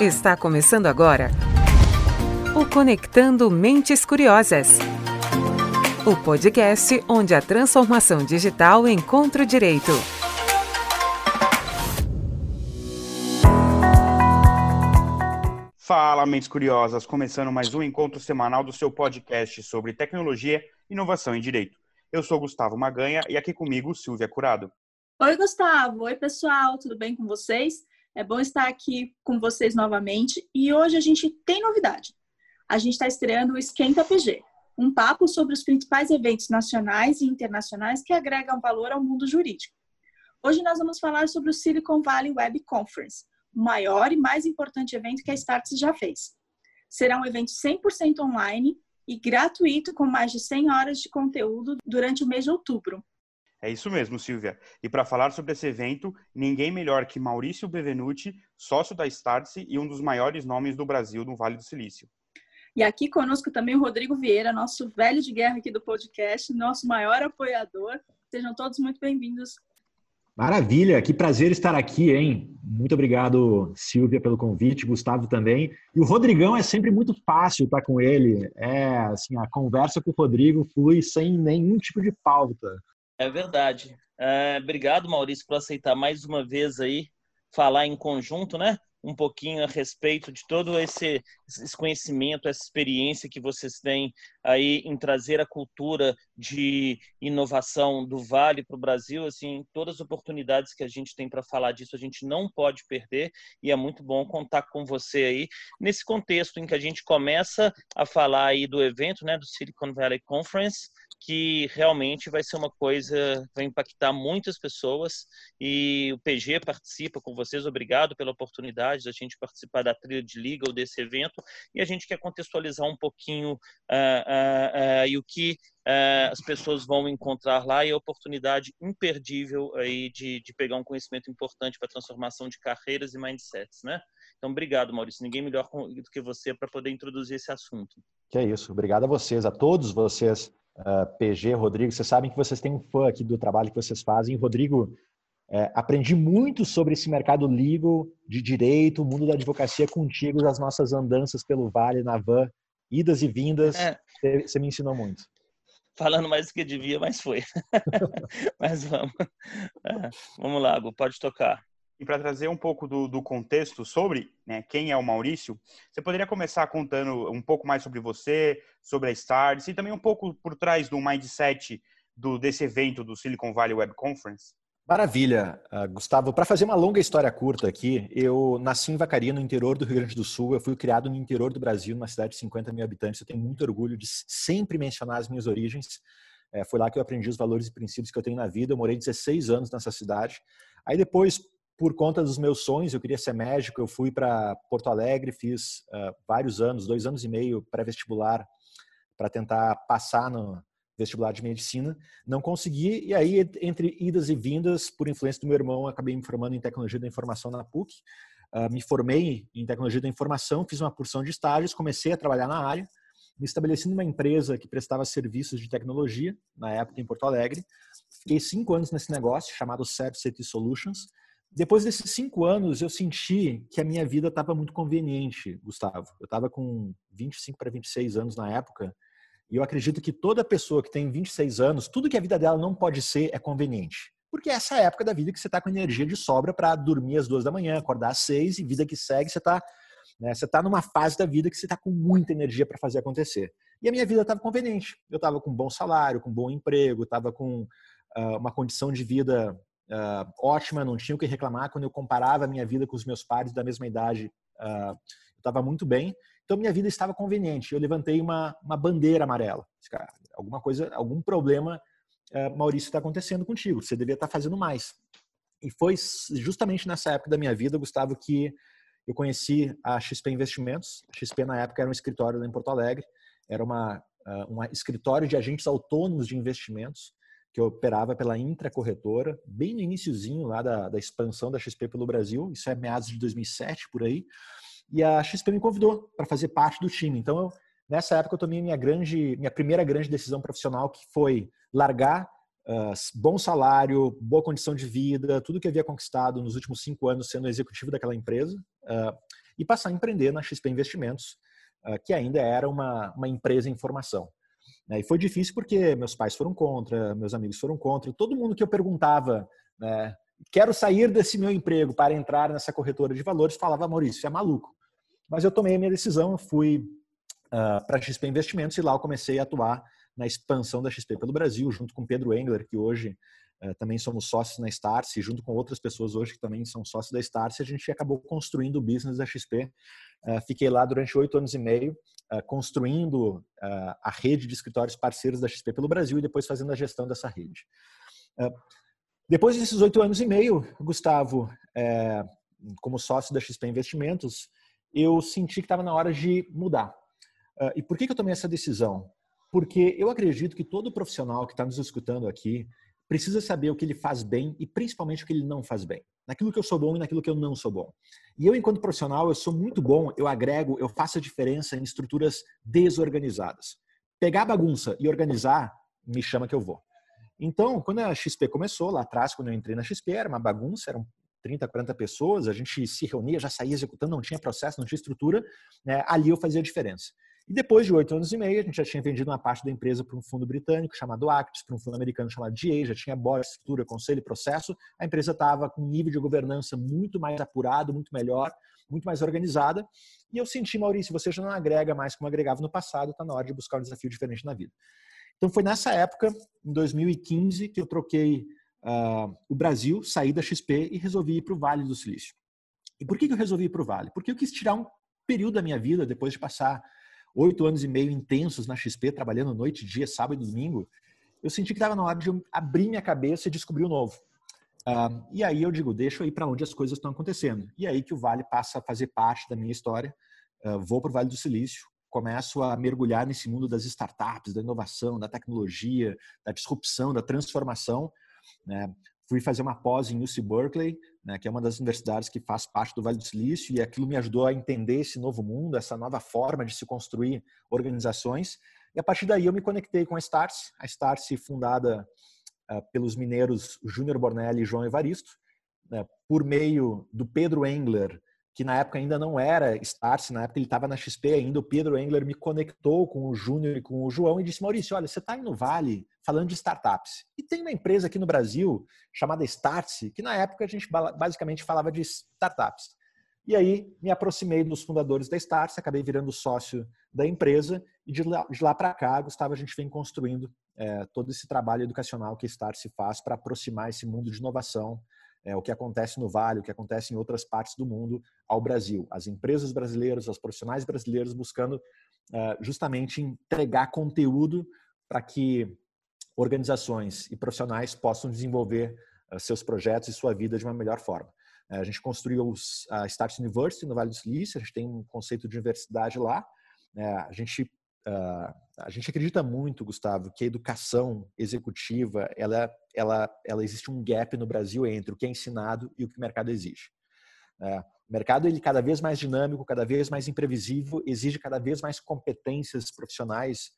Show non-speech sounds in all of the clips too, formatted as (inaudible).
Está começando agora o Conectando Mentes Curiosas. O podcast onde a transformação digital encontra o direito. Fala, mentes curiosas! Começando mais um encontro semanal do seu podcast sobre tecnologia, inovação e direito. Eu sou Gustavo Maganha e aqui comigo Silvia Curado. Oi, Gustavo. Oi, pessoal. Tudo bem com vocês? É bom estar aqui com vocês novamente e hoje a gente tem novidade. A gente está estreando o Esquenta PG, um papo sobre os principais eventos nacionais e internacionais que agregam valor ao mundo jurídico. Hoje nós vamos falar sobre o Silicon Valley Web Conference, o maior e mais importante evento que a Startse já fez. Será um evento 100% online e gratuito com mais de 100 horas de conteúdo durante o mês de outubro. É isso mesmo, Silvia. E para falar sobre esse evento, ninguém melhor que Maurício Bevenuti, sócio da Startse e um dos maiores nomes do Brasil no Vale do Silício. E aqui conosco também o Rodrigo Vieira, nosso velho de guerra aqui do podcast, nosso maior apoiador. Sejam todos muito bem-vindos. Maravilha, que prazer estar aqui, hein? Muito obrigado, Silvia, pelo convite, Gustavo também. E o Rodrigão é sempre muito fácil estar com ele. É, assim, a conversa com o Rodrigo flui sem nenhum tipo de pauta. É verdade. É, obrigado, Maurício, por aceitar mais uma vez aí falar em conjunto, né? Um pouquinho a respeito de todo esse, esse conhecimento, essa experiência que vocês têm aí em trazer a cultura de inovação do Vale para o Brasil. Assim, todas as oportunidades que a gente tem para falar disso, a gente não pode perder e é muito bom contar com você aí nesse contexto em que a gente começa a falar aí do evento, né, do Silicon Valley Conference que realmente vai ser uma coisa, vai impactar muitas pessoas e o PG participa com vocês. Obrigado pela oportunidade da gente participar da trilha de legal desse evento e a gente quer contextualizar um pouquinho uh, uh, uh, e o que as pessoas vão encontrar lá e a oportunidade imperdível aí de, de pegar um conhecimento importante para a transformação de carreiras e mindsets, né? Então, obrigado, Maurício. Ninguém melhor do que você para poder introduzir esse assunto. Que é isso. Obrigado a vocês, a todos vocês ah, PG, Rodrigo, vocês sabem que vocês têm um fã aqui do trabalho que vocês fazem. Rodrigo, é, aprendi muito sobre esse mercado legal, de direito, o mundo da advocacia contigo, das nossas andanças pelo Vale, na van, idas e vindas. É. Você me ensinou muito. Falando mais do que devia, mas foi. (laughs) mas vamos. É, vamos lá, Gu, pode tocar. E para trazer um pouco do, do contexto sobre né, quem é o Maurício, você poderia começar contando um pouco mais sobre você, sobre a Stars e também um pouco por trás do mindset do, desse evento do Silicon Valley Web Conference? Maravilha, uh, Gustavo. Para fazer uma longa história curta aqui, eu nasci em Vacaria, no interior do Rio Grande do Sul. Eu fui criado no interior do Brasil, numa cidade de 50 mil habitantes. Eu tenho muito orgulho de sempre mencionar as minhas origens. É, foi lá que eu aprendi os valores e princípios que eu tenho na vida. Eu morei 16 anos nessa cidade. Aí depois, por conta dos meus sonhos, eu queria ser médico, eu fui para Porto Alegre, fiz uh, vários anos, dois anos e meio pré-vestibular para tentar passar no vestibular de medicina. Não consegui, e aí, entre idas e vindas, por influência do meu irmão, acabei me formando em tecnologia da informação na PUC. Uh, me formei em tecnologia da informação, fiz uma porção de estágios, comecei a trabalhar na área, me estabeleci numa empresa que prestava serviços de tecnologia, na época em Porto Alegre. Fiquei cinco anos nesse negócio, chamado Cert City Solutions, depois desses cinco anos, eu senti que a minha vida estava muito conveniente, Gustavo. Eu estava com 25 para 26 anos na época, e eu acredito que toda pessoa que tem 26 anos, tudo que a vida dela não pode ser é conveniente. Porque é essa época da vida que você está com energia de sobra para dormir às duas da manhã, acordar às seis, e vida que segue, você está né, você tá numa fase da vida que você está com muita energia para fazer acontecer. E a minha vida estava conveniente. Eu estava com um bom salário, com um bom emprego, estava com uh, uma condição de vida uh, ótima, não tinha o que reclamar. Quando eu comparava a minha vida com os meus pares da mesma idade, uh, eu estava muito bem. Então, minha vida estava conveniente. Eu levantei uma, uma bandeira amarela. Cara, alguma coisa, algum problema, uh, Maurício, está acontecendo contigo. Você deveria estar tá fazendo mais. E foi justamente nessa época da minha vida, Gustavo, que eu conheci a XP Investimentos. A XP, na época, era um escritório lá em Porto Alegre. Era uma, um escritório de agentes autônomos de investimentos que operava pela Intra Corretora, bem no iníciozinho lá da, da expansão da XP pelo Brasil, isso é meados de 2007 por aí, e a XP me convidou para fazer parte do time. Então, eu, nessa época eu tomei minha grande, minha primeira grande decisão profissional, que foi largar uh, bom salário, boa condição de vida, tudo que havia conquistado nos últimos cinco anos sendo executivo daquela empresa, uh, e passar a empreender na XP Investimentos, uh, que ainda era uma, uma empresa em formação. Né? E foi difícil porque meus pais foram contra, meus amigos foram contra, todo mundo que eu perguntava, né, quero sair desse meu emprego para entrar nessa corretora de valores, falava, Maurício, você é maluco. Mas eu tomei a minha decisão, fui uh, para a XP Investimentos e lá eu comecei a atuar na expansão da XP pelo Brasil, junto com Pedro Engler, que hoje uh, também somos sócios na Starse, junto com outras pessoas hoje que também são sócios da Starse, a gente acabou construindo o business da XP. Uh, eh, fiquei lá durante oito anos e meio, construindo a rede de escritórios parceiros da XP pelo Brasil e depois fazendo a gestão dessa rede. depois desses oito anos e meio, Gustavo, como sócio da XP Investimentos, eu senti que estava na hora de mudar. Uh, e por que, que eu tomei essa decisão? Porque eu acredito que todo profissional que está nos escutando aqui precisa saber o que ele faz bem e principalmente o que ele não faz bem. Naquilo que eu sou bom e naquilo que eu não sou bom. E eu, enquanto profissional, eu sou muito bom, eu agrego, eu faço a diferença em estruturas desorganizadas. Pegar a bagunça e organizar, me chama que eu vou. Então, quando a XP começou, lá atrás, quando eu entrei na XP, era uma bagunça, eram 30, 40 pessoas, a gente se reunia, já saía executando, não tinha processo, não tinha estrutura, né? ali eu fazia a diferença. E depois de oito anos e meio, a gente já tinha vendido uma parte da empresa para um fundo britânico chamado Actis, para um fundo americano chamado GA, já tinha board, estrutura, conselho e processo. A empresa estava com um nível de governança muito mais apurado, muito melhor, muito mais organizada. E eu senti, Maurício, você já não agrega mais como agregava no passado, está na hora de buscar um desafio diferente na vida. Então foi nessa época, em 2015, que eu troquei uh, o Brasil, saí da XP e resolvi ir para o Vale do Silício. E por que, que eu resolvi ir para o Vale? Porque eu quis tirar um período da minha vida, depois de passar oito anos e meio intensos na XP, trabalhando noite, dia, sábado e domingo, eu senti que estava na hora de abrir minha cabeça e descobrir o novo. Uh, e aí eu digo, deixa eu ir para onde as coisas estão acontecendo. E aí que o Vale passa a fazer parte da minha história. Uh, vou para o Vale do Silício, começo a mergulhar nesse mundo das startups, da inovação, da tecnologia, da disrupção, da transformação. Né? Fui fazer uma pós em UC Berkeley, né, que é uma das universidades que faz parte do Vale do Silício, e aquilo me ajudou a entender esse novo mundo, essa nova forma de se construir organizações. E a partir daí eu me conectei com a Starse, a Starse fundada uh, pelos mineiros Júnior Bornelli e João Evaristo, né, por meio do Pedro Engler, que na época ainda não era Starse, na época ele estava na XP ainda, o Pedro Engler me conectou com o Júnior e com o João e disse, Maurício, olha, você está aí no Vale falando de startups. E tem uma empresa aqui no Brasil chamada Startse, que na época a gente basicamente falava de startups. E aí me aproximei dos fundadores da Startse, acabei virando sócio da empresa e de lá, lá para cá, Gustavo, a gente vem construindo é, todo esse trabalho educacional que a Startse faz para aproximar esse mundo de inovação é, o que acontece no Vale, o que acontece em outras partes do mundo ao Brasil. As empresas brasileiras, os profissionais brasileiros buscando uh, justamente entregar conteúdo para que organizações e profissionais possam desenvolver uh, seus projetos e sua vida de uma melhor forma. Uh, a gente construiu os, a Start University no Vale do Silício, a gente tem um conceito de universidade lá. Né? a gente Uh, a gente acredita muito, Gustavo, que a educação executiva, ela, ela, ela existe um gap no Brasil entre o que é ensinado e o que o mercado exige. Uh, o mercado ele cada vez mais dinâmico, cada vez mais imprevisível, exige cada vez mais competências profissionais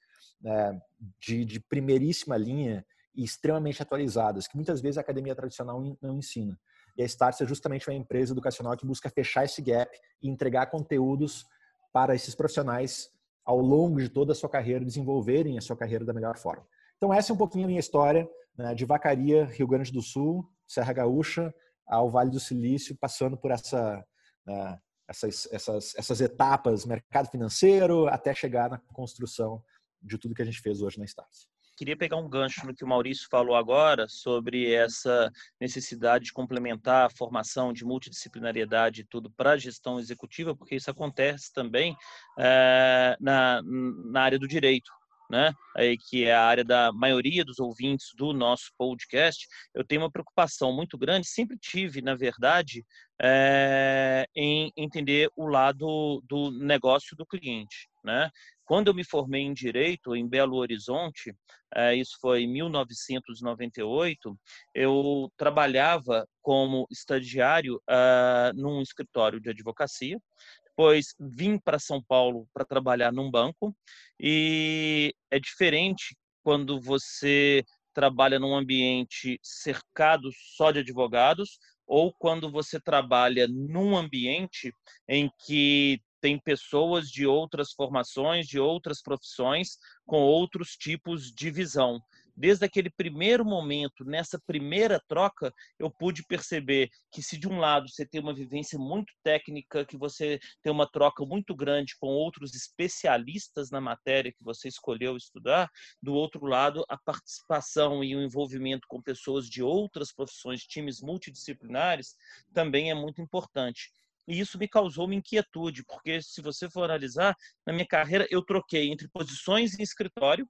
uh, de, de primeiríssima linha e extremamente atualizadas, que muitas vezes a academia tradicional não ensina. E a Starts é justamente uma empresa educacional que busca fechar esse gap e entregar conteúdos para esses profissionais ao longo de toda a sua carreira, desenvolverem a sua carreira da melhor forma. Então, essa é um pouquinho a minha história né, de Vacaria, Rio Grande do Sul, Serra Gaúcha, ao Vale do Silício, passando por essa, uh, essas, essas, essas etapas, mercado financeiro, até chegar na construção de tudo que a gente fez hoje na Stars queria pegar um gancho no que o Maurício falou agora sobre essa necessidade de complementar a formação de multidisciplinariedade e tudo para a gestão executiva, porque isso acontece também é, na, na área do direito. Né, aí, que é a área da maioria dos ouvintes do nosso podcast, eu tenho uma preocupação muito grande, sempre tive, na verdade, é, em entender o lado do negócio do cliente. Né? Quando eu me formei em Direito, em Belo Horizonte, é, isso foi em 1998, eu trabalhava como estagiário uh, num escritório de advocacia, depois vim para São Paulo para trabalhar num banco, e é diferente quando você trabalha num ambiente cercado só de advogados ou quando você trabalha num ambiente em que tem pessoas de outras formações, de outras profissões, com outros tipos de visão desde aquele primeiro momento, nessa primeira troca, eu pude perceber que se de um lado você tem uma vivência muito técnica, que você tem uma troca muito grande com outros especialistas na matéria que você escolheu estudar, do outro lado, a participação e o envolvimento com pessoas de outras profissões, times multidisciplinares, também é muito importante. E isso me causou uma inquietude, porque se você for analisar, na minha carreira eu troquei entre posições em escritório,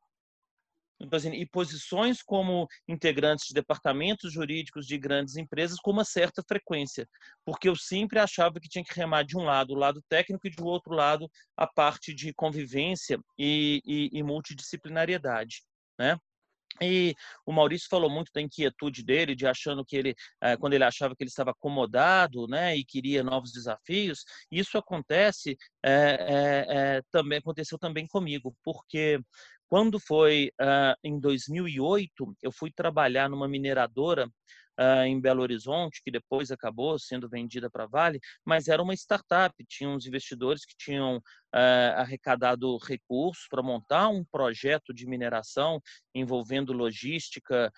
e posições como integrantes de departamentos jurídicos de grandes empresas com uma certa frequência, porque eu sempre achava que tinha que remar de um lado o lado técnico e de outro lado a parte de convivência e, e, e multidisciplinariedade, né? E o Maurício falou muito da inquietude dele, de achando que ele, eh, quando ele achava que ele estava acomodado, né, e queria novos desafios. Isso acontece, é, é, é, também aconteceu também comigo, porque quando foi uh, em 2008, eu fui trabalhar numa mineradora uh, em Belo Horizonte, que depois acabou sendo vendida para Vale, mas era uma startup. Tinha uns investidores que tinham uh, arrecadado recursos para montar um projeto de mineração envolvendo logística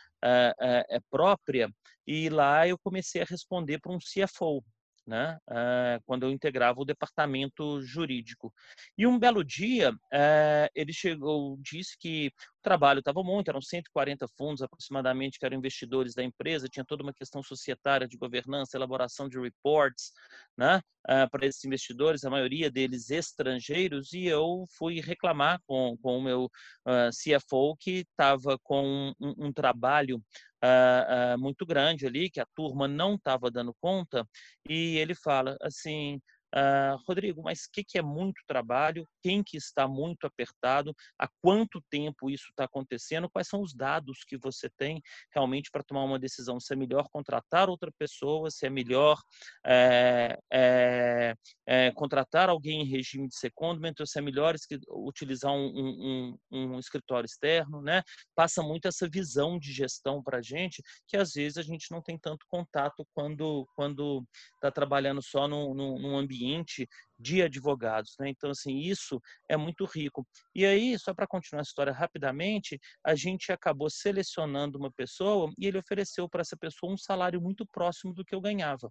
própria. E lá eu comecei a responder para um CFO, né, uh, quando eu integrava o departamento jurídico. E um belo dia, uh, ele chegou, disse que trabalho estava muito, eram 140 fundos aproximadamente que eram investidores da empresa, tinha toda uma questão societária de governança, elaboração de reports né, uh, para esses investidores, a maioria deles estrangeiros, e eu fui reclamar com, com o meu CFO que estava com um, um trabalho uh, uh, muito grande ali, que a turma não estava dando conta, e ele fala assim: Uh, Rodrigo, mas o que, que, é muito trabalho? Quem que está muito apertado? Há quanto tempo isso está acontecendo? Quais são os dados que você tem realmente para tomar uma decisão? Se é melhor contratar outra pessoa? Se é melhor é, é, é, contratar alguém em regime de secondment? Ou se é melhor utilizar um, um, um, um, escritório externo? Né? Passa muito essa visão de gestão para a gente que às vezes a gente não tem tanto contato quando quando está trabalhando só num, num ambiente ambiente de advogados. Né? Então, assim, isso é muito rico. E aí, só para continuar a história rapidamente, a gente acabou selecionando uma pessoa e ele ofereceu para essa pessoa um salário muito próximo do que eu ganhava.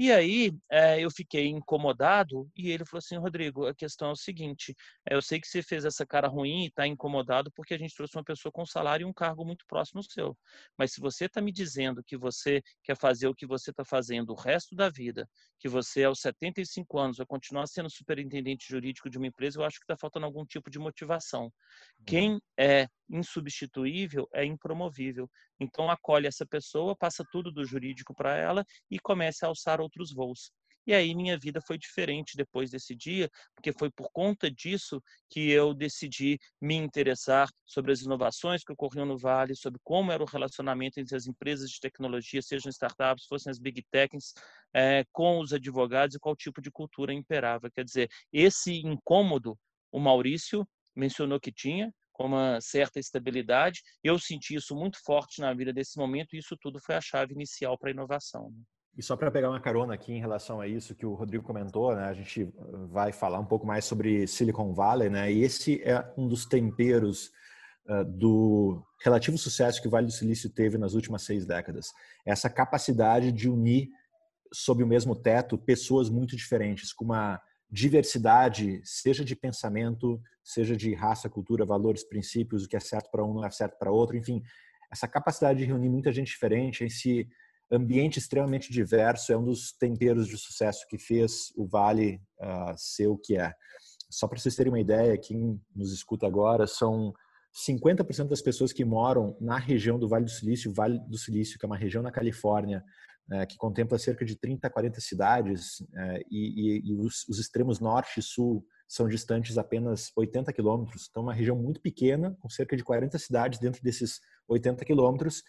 E aí é, eu fiquei incomodado e ele falou assim, Rodrigo, a questão é o seguinte, é, eu sei que você fez essa cara ruim e está incomodado porque a gente trouxe uma pessoa com salário e um cargo muito próximo ao seu. Mas se você está me dizendo que você quer fazer o que você está fazendo o resto da vida, que você aos 75 anos vai continuar sendo superintendente jurídico de uma empresa, eu acho que está faltando algum tipo de motivação. Uhum. Quem é insubstituível é impromovível. Então acolhe essa pessoa, passa tudo do jurídico para ela e começa a alçar outros voos. E aí minha vida foi diferente depois desse dia, porque foi por conta disso que eu decidi me interessar sobre as inovações que ocorriam no Vale, sobre como era o relacionamento entre as empresas de tecnologia, sejam startups, fossem as big techs, é, com os advogados e qual tipo de cultura imperava. Quer dizer, esse incômodo, o Maurício mencionou que tinha, uma certa estabilidade. Eu senti isso muito forte na vida desse momento e isso tudo foi a chave inicial para a inovação. Né? E só para pegar uma carona aqui em relação a isso que o Rodrigo comentou, né, a gente vai falar um pouco mais sobre Silicon Valley, né, e esse é um dos temperos uh, do relativo sucesso que o Vale do Silício teve nas últimas seis décadas. Essa capacidade de unir sob o mesmo teto pessoas muito diferentes, com uma diversidade, seja de pensamento, seja de raça, cultura, valores, princípios, o que é certo para um não é certo para outro, enfim, essa capacidade de reunir muita gente diferente, esse ambiente extremamente diverso é um dos temperos de sucesso que fez o Vale uh, ser o que é. Só para vocês terem uma ideia, quem nos escuta agora são 50% das pessoas que moram na região do Vale do Silício, Vale do Silício, que é uma região na Califórnia, é, que contempla cerca de 30 a 40 cidades, é, e, e, e os, os, extremos norte e sul são distantes apenas 80 quilômetros. Então, uma região muito pequena, com cerca de 40 cidades dentro desses 80 quilômetros.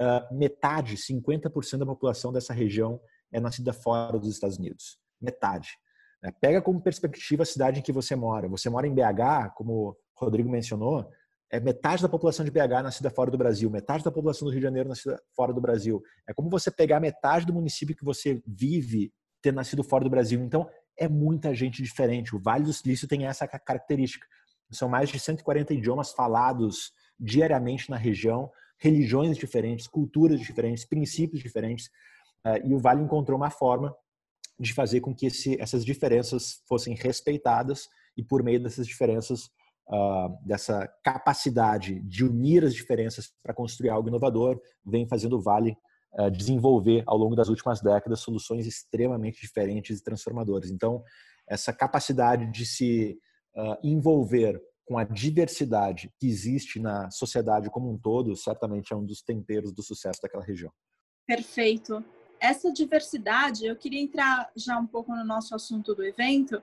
Uh, metade, 50% da população dessa região é nascida fora dos Estados Unidos. Metade. É, pega como perspectiva a cidade em que você mora. Você mora em BH, como o Rodrigo mencionou, é metade da população de BH nascida fora do Brasil, metade da população do Rio de Janeiro nascida fora do Brasil. É como você pegar metade do município que você vive ter nascido fora do Brasil. Então, é muita gente diferente. O Vale do Silício tem essa característica. São mais de 140 idiomas falados diariamente na região, religiões diferentes, culturas diferentes, princípios diferentes. Eh, e o Vale encontrou uma forma de fazer com que esse, essas diferenças fossem respeitadas e por meio dessas diferenças, uh, dessa capacidade de unir as diferenças para construir algo inovador, vem fazendo o Vale uh, desenvolver ao longo das últimas décadas soluções extremamente diferentes e transformadoras. Então, essa capacidade de se uh, envolver com a diversidade que existe na sociedade como um todo, certamente é um dos temperos do sucesso daquela região. Perfeito. Essa diversidade, eu queria entrar já um pouco no nosso assunto do evento.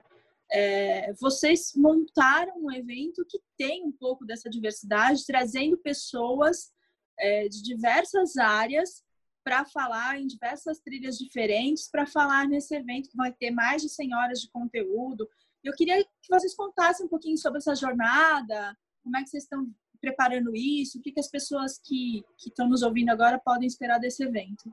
É, vocês montaram um evento que tem um pouco dessa diversidade, trazendo pessoas é, de diversas áreas para falar em diversas trilhas diferentes, para falar nesse evento que vai ter mais de 100 horas de conteúdo. Eu queria que vocês contassem um pouquinho sobre essa jornada, como é que vocês estão preparando isso, o que, que as pessoas que, estão nos ouvindo agora podem esperar desse evento.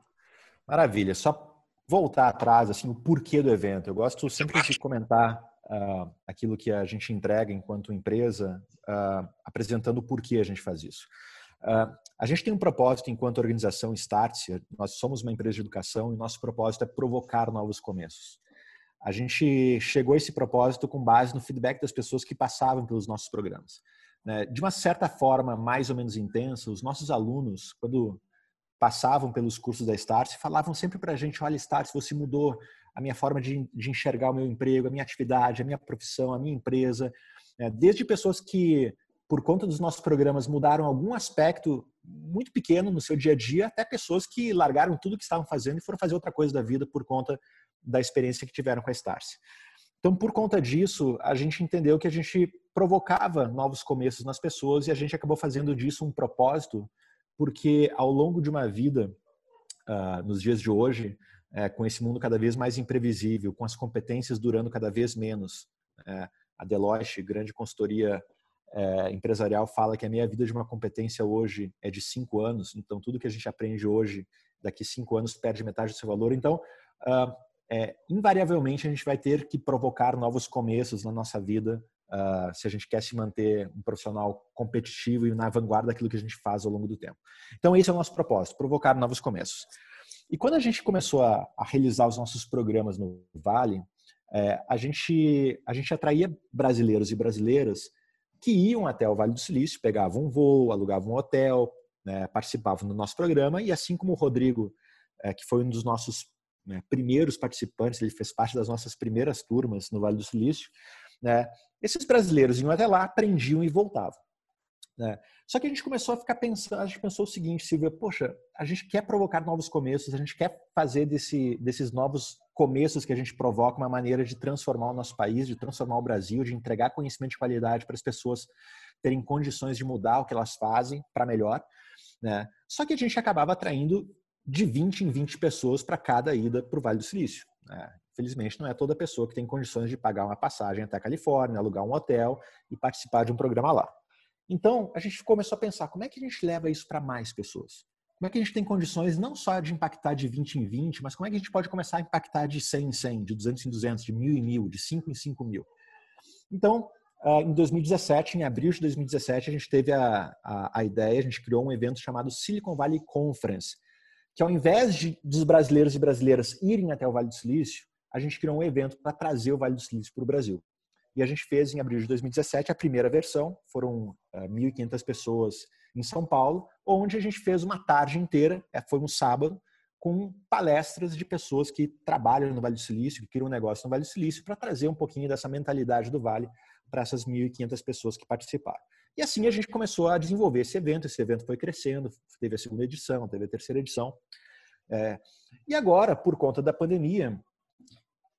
Maravilha. Só voltar atrás, assim, o porquê do evento. Eu gosto sempre de comentar uh, aquilo que a gente entrega enquanto empresa, uh, apresentando o porquê a gente faz isso. Uh, a gente tem um propósito enquanto organização Startse, nós somos uma empresa de educação e nosso propósito é provocar novos começos. A gente chegou a esse propósito com base no feedback das pessoas que passavam pelos nossos programas. Né? De uma certa forma mais ou menos intensa, os nossos alunos, quando passavam pelos cursos da Startse, falavam sempre para a gente: olha, Startse, você mudou a minha forma de, de, enxergar o meu emprego, a minha atividade, a minha profissão, a minha empresa. É, desde pessoas que, por conta dos nossos programas, mudaram algum aspecto muito pequeno no seu dia a dia, até pessoas que largaram tudo que estavam fazendo e foram fazer outra coisa da vida por conta da experiência que tiveram com a Starse. Então, por conta disso, a gente entendeu que a gente provocava novos começos nas pessoas e a gente acabou fazendo disso um propósito, porque ao longo de uma vida, uh, nos dias de hoje, é, com esse mundo cada vez mais imprevisível, com as competências durando cada vez menos, é, a Deloitte, grande consultoria é, empresarial, fala que a meia vida de uma competência hoje é de cinco anos, então tudo que a gente aprende hoje, daqui cinco anos, perde metade do seu valor. Então, uh, invariavelmente a gente vai ter que provocar novos começos na nossa vida uh, se a gente quer se manter um profissional competitivo e na vanguarda daquilo que a gente faz ao longo do tempo. Então esse é o nosso propósito, provocar novos começos. E quando a gente começou a, a realizar os nossos programas no Vale, é, a, gente, a gente atraía brasileiros e brasileiras que iam até o Vale do Silício, pegavam um voo, alugavam um hotel, né, participavam do nosso programa e assim como o Rodrigo, é, que foi um dos nossos né, primeiros participantes, ele fez parte das nossas primeiras turmas no Vale do Silício, né, esses brasileiros iam até lá, aprendiam e voltavam. Né? Só que a gente começou a ficar pensando, a gente pensou o seguinte, Silvia, poxa, a gente quer provocar novos começos, a gente quer fazer desse, desses novos começos que a gente provoca uma maneira de transformar o nosso país, de transformar o Brasil, de entregar conhecimento de qualidade para as pessoas terem condições de mudar o que elas fazem para melhor. Né? Só que a gente acabava atraindo de 20 em 20 pessoas para cada ida para o Vale do Silício. Né? Felizmente, não é toda pessoa que tem condições de pagar uma passagem até a Califórnia, alugar um hotel e participar de um programa lá. Então, a gente começou a pensar como é que a gente leva isso para mais pessoas? Como é que a gente tem condições não só de impactar de 20 em 20, mas como é que a gente pode começar a impactar de 100 em 100, de 200 em 200, de 1000 em 1000, de 5 em 5 mil? Então, ah, em 2017, em abril de 2017, a gente teve a, a, a ideia, a gente criou um evento chamado Silicon Valley Conference, que ao invés de, dos brasileiros e brasileiras irem até o Vale do Silício, a gente criou um evento para trazer o Vale do Silício para o Brasil. E a gente fez em abril de 2017 a primeira versão, foram uh, eh, 1.500 pessoas em São Paulo, onde a gente fez uma tarde inteira, é, foi um sábado, com palestras de pessoas que trabalham no Vale do Silício, que criam um negócio no Vale do Silício, para trazer um pouquinho dessa mentalidade do Vale para essas 1.500 pessoas que participaram. E assim a gente começou a desenvolver esse evento. Esse evento foi crescendo, teve a segunda edição, teve a terceira edição. É, e agora, por conta da pandemia,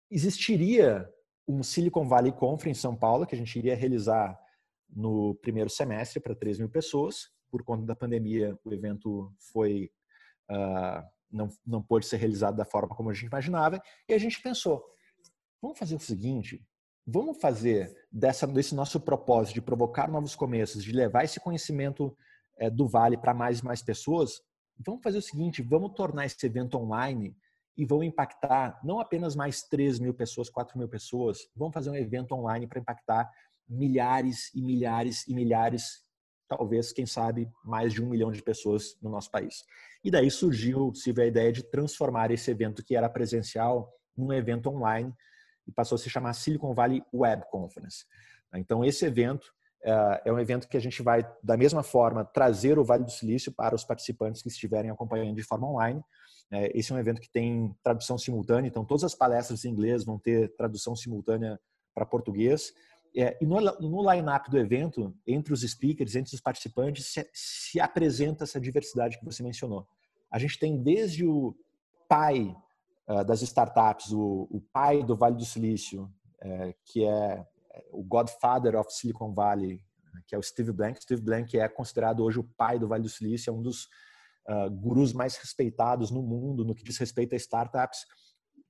existiria um Silicon Valley Conference em São Paulo, que a gente iria realizar no primeiro semestre para 3 mil pessoas. Por conta da pandemia, o evento foi uh, não, não pôde ser realizado da forma como a gente imaginava. E a gente pensou, vamos fazer o seguinte, vamos fazer dessa, desse nosso propósito de provocar novos começos, de levar esse conhecimento é, do Vale para mais e mais pessoas, vamos fazer o seguinte, vamos tornar esse evento online e vão impactar não apenas mais 3 mil pessoas, 4 mil pessoas, vamos fazer um evento online para impactar milhares e milhares e milhares, talvez, quem sabe, mais de um milhão de pessoas no nosso país. E daí surgiu, Silvia, a ideia de transformar esse evento que era presencial num evento online e passou a se chamar Silicon Valley Web Conference. Então, esse evento é um evento que a gente vai, da mesma forma, trazer o Vale do Silício para os participantes que estiverem acompanhando de forma online. Eh, esse é um evento que tem tradução simultânea, então todas as palestras em inglês vão ter tradução simultânea para português. É, e no, line-up do evento, entre os speakers, entre os participantes, se, se, apresenta essa diversidade que você mencionou. A gente tem desde o pai uh, das startups, o, pai do Vale do Silício, uh, que é, é o godfather of Silicon Valley, que é o Steve Blank. Steve Blank é considerado hoje o pai do Vale do Silício, é um dos uh, gurus mais respeitados no mundo no que diz respeito a startups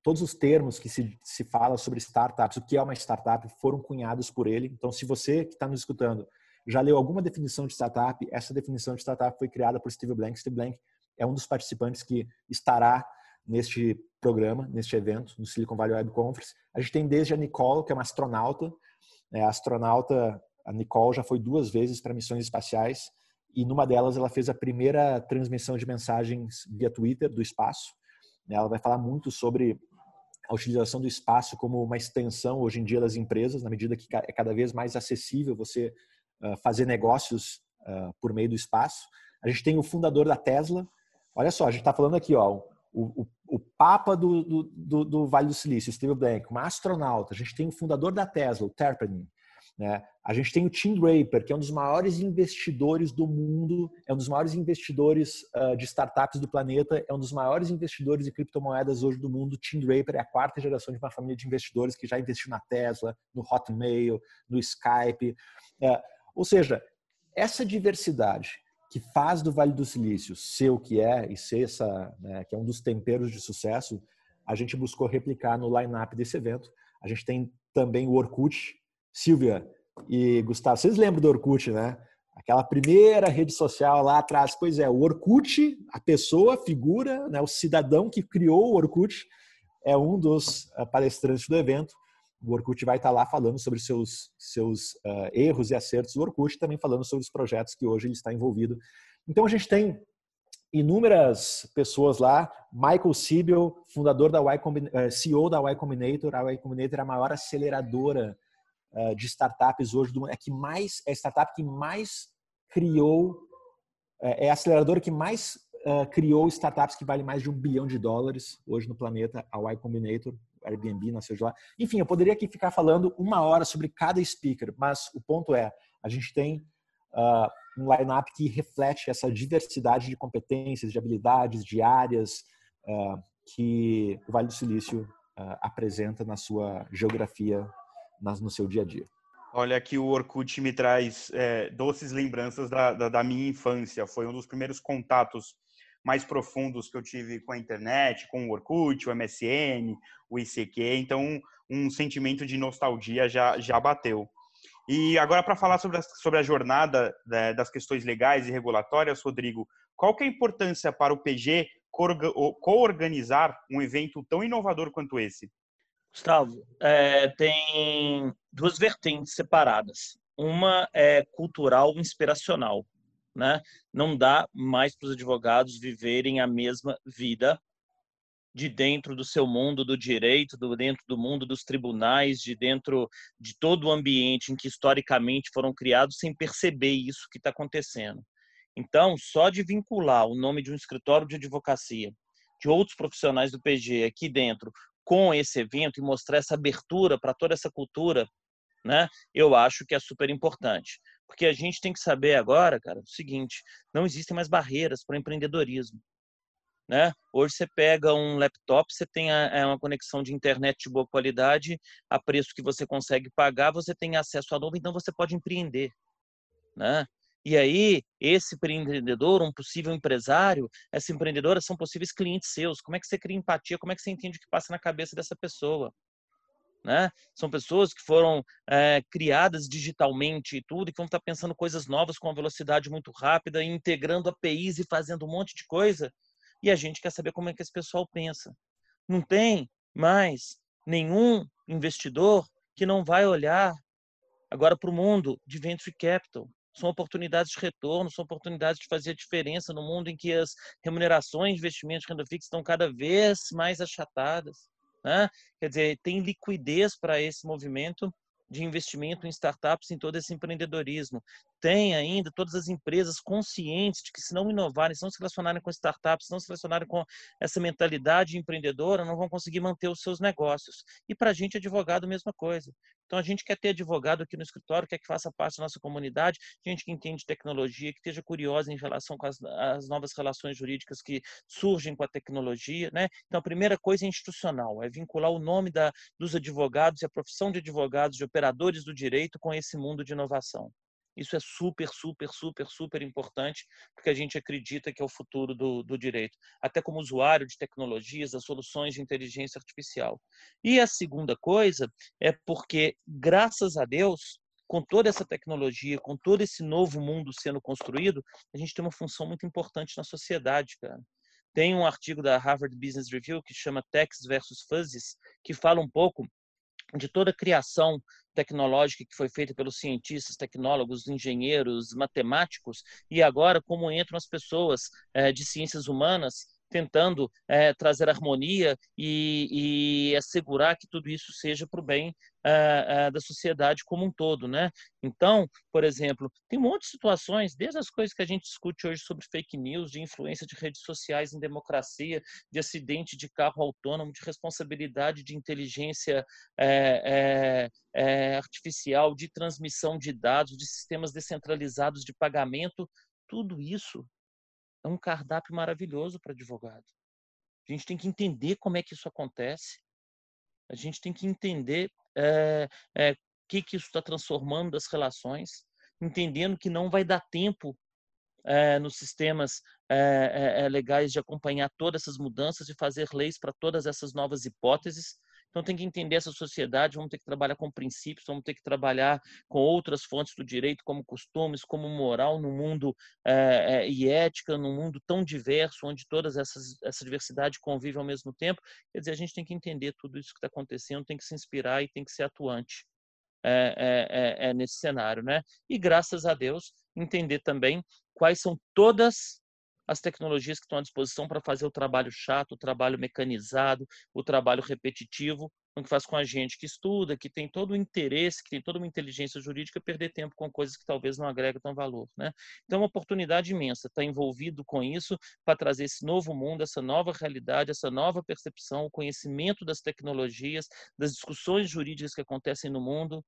todos os termos que se, se fala sobre startups, o que é uma startup, foram cunhados por ele. Então, se você que está nos escutando já leu alguma definição de startup, essa definição de startup foi criada por Steve Blank. Steve Blank é um dos participantes que estará neste programa, neste evento, no Silicon Valley Web Conference. A gente tem desde a Nicole, que é uma astronauta. É, a astronauta, a Nicole já foi duas vezes para missões espaciais e numa delas ela fez a primeira transmissão de mensagens via Twitter do espaço. Ela vai falar muito sobre a utilização do espaço como uma extensão hoje em dia das empresas, na medida que é cada vez mais acessível você uh, fazer negócios uh, por meio do espaço. A gente tem o fundador da Tesla. Olha só, a gente está falando aqui, ó, o, o, o Papa do, do, do, Vale do Silício, Steve Blank, uma astronauta. A gente tem o fundador da Tesla, o Terpenin. Né? A gente tem o Tim Draper, que é um dos maiores investidores do mundo, é um dos maiores investidores uh, de startups do planeta, é um dos maiores investidores de criptomoedas hoje do mundo. Tim Draper é a quarta geração de uma família de investidores que já investiu na Tesla, no Hotmail, no Skype. Uh, ou seja, essa diversidade que faz do Vale do Silício ser o que é e ser essa, né, que é um dos temperos de sucesso, a gente buscou replicar no line-up desse evento. A gente tem também o Orkut, Silvia e Gustavo, vocês lembram do Orkut, né? Aquela primeira rede social lá atrás. Pois é, o Orkut, a pessoa, a figura, né, o cidadão que criou o Orkut, é um dos uh, palestrantes do evento. O Orkut vai estar lá falando sobre seus, seus uh, erros e acertos do Orkut, também falando sobre os projetos que hoje ele está envolvido. Então a gente tem inúmeras pessoas lá. Michael Siebel, fundador da y CEO da Y Combinator. A Y Combinator é a maior aceleradora uh, de startups hoje do mundo, é que mais é a startup que mais criou é, é a aceleradora que mais uh, criou startups que valem mais de um bilhão de dólares hoje no planeta, a Y Combinator, Airbnb nasceu de lá. Enfim, eu poderia aqui ficar falando uma hora sobre cada speaker, mas o ponto é, a gente tem uh, um line-up que reflete essa diversidade de competências, de habilidades, de áreas uh, que o Vale do Silício uh, apresenta na sua geografia no seu dia a dia. Olha que o Orkut me traz é, doces lembranças da, da, da, minha infância. Foi um dos primeiros contatos mais profundos que eu tive com a internet, com o Orkut, o MSN, o ICQ. Então, um sentimento de nostalgia já, já bateu. E agora, para falar sobre a, sobre a jornada né, das questões legais e regulatórias, Rodrigo, qual que é a importância para o PG co-organizar um evento tão inovador quanto esse? Gustavo, é, tem duas vertentes separadas. Uma é cultural inspiracional. Né? Não dá mais para os advogados viverem a mesma vida de dentro do seu mundo do direito, do dentro do mundo dos tribunais, de dentro de todo o ambiente em que historicamente foram criados, sem perceber isso que está acontecendo. Então, só de vincular o nome de um escritório de advocacia, de outros profissionais do PG aqui dentro, com esse evento e mostrar essa abertura para toda essa cultura, né? Eu acho que é super importante. Porque a gente tem que saber agora, cara, o seguinte, não existem mais barreiras para empreendedorismo. Né? Hoje você pega um laptop, você tem a, é uma conexão de internet de boa qualidade, a preço que você consegue pagar, você tem acesso à nuvem, então você pode empreender. Né? E aí, esse empreendedor, um possível empresário, essa empreendedora são possíveis clientes seus. Como é que você cria empatia? Como é que você entende o que passa na cabeça dessa pessoa? Né? São pessoas que foram é, criadas digitalmente e tudo, e que vão estar pensando coisas novas com uma velocidade muito rápida, integrando APIs e fazendo um monte de coisa. E a gente quer saber como é que esse pessoal pensa. Não tem mais nenhum investidor que não vai olhar agora para o mundo de venture capital. São oportunidades de retorno, são oportunidades de fazer diferença no mundo em que as remunerações investimentos de renda fixa estão cada vez mais achatadas. Né? Quer dizer, tem liquidez para esse movimento de investimento em startups, em todo esse empreendedorismo. Tem ainda todas as empresas conscientes de que se não inovarem, se não se relacionarem com startups, se não se relacionarem com essa mentalidade empreendedora, não vão conseguir manter os seus negócios. E para a gente, advogado, mesma coisa. Então, a gente quer ter advogado aqui no escritório, quer que faça parte da nossa comunidade, gente que entende tecnologia, que esteja curiosa em relação com as, as novas relações jurídicas que surgem com a tecnologia. Né? Então, a primeira coisa é institucional, é vincular o nome da, dos advogados e a profissão de advogados, de operadores do direito com esse mundo de inovação. Isso é super, super, super, super importante, porque a gente acredita que é o futuro do, do direito, até como usuário de tecnologias, das soluções de inteligência artificial. E a segunda coisa é porque, graças a Deus, com toda essa tecnologia, com todo esse novo mundo sendo construído, a gente tem uma função muito importante na sociedade, cara. Tem um artigo da Harvard Business Review que chama Techs versus Fuzzies, que fala um pouco de toda a criação tecnológica que foi feita pelos cientistas, tecnólogos, engenheiros, matemáticos, e agora como entram as pessoas é, de ciências humanas tentando é, trazer harmonia e, e, assegurar que tudo isso seja para o bem é, da sociedade como um todo, né? Então, por exemplo, tem um monte de situações, desde as coisas que a gente discute hoje sobre fake news, de influência de redes sociais em democracia, de acidente de carro autônomo, de responsabilidade de inteligência é, artificial, de transmissão de dados, de sistemas descentralizados de pagamento, tudo isso é um cardápio maravilhoso para advogado. A gente tem que entender como é que isso acontece. A gente tem que entender é, é, que, que isso está transformando as relações, entendendo que não vai dar tempo é, nos sistemas é, é, legais de acompanhar todas essas mudanças e fazer leis para todas essas novas hipóteses. Então tem que entender essa sociedade, vamos ter que trabalhar com princípios, vamos ter que trabalhar com outras fontes do direito, como costumes, como moral, no mundo é, é, e ética, num mundo tão diverso, onde todas essas essa diversidade convive ao mesmo tempo. Quer dizer, a gente tem que entender tudo isso que está acontecendo, tem que se inspirar e tem que ser atuante. É, é, é, nesse cenário, né? E graças a Deus entender também quais são todas as tecnologias que estão à disposição para fazer o trabalho chato, o trabalho mecanizado, o trabalho repetitivo, o que faz com a gente que estuda, que tem todo o interesse, que tem toda uma inteligência jurídica, perder tempo com coisas que talvez não agregam tão valor. Né? Então, é uma oportunidade imensa estar envolvido com isso para trazer esse novo mundo, essa nova realidade, essa nova percepção, o conhecimento das tecnologias, das discussões jurídicas que acontecem no mundo,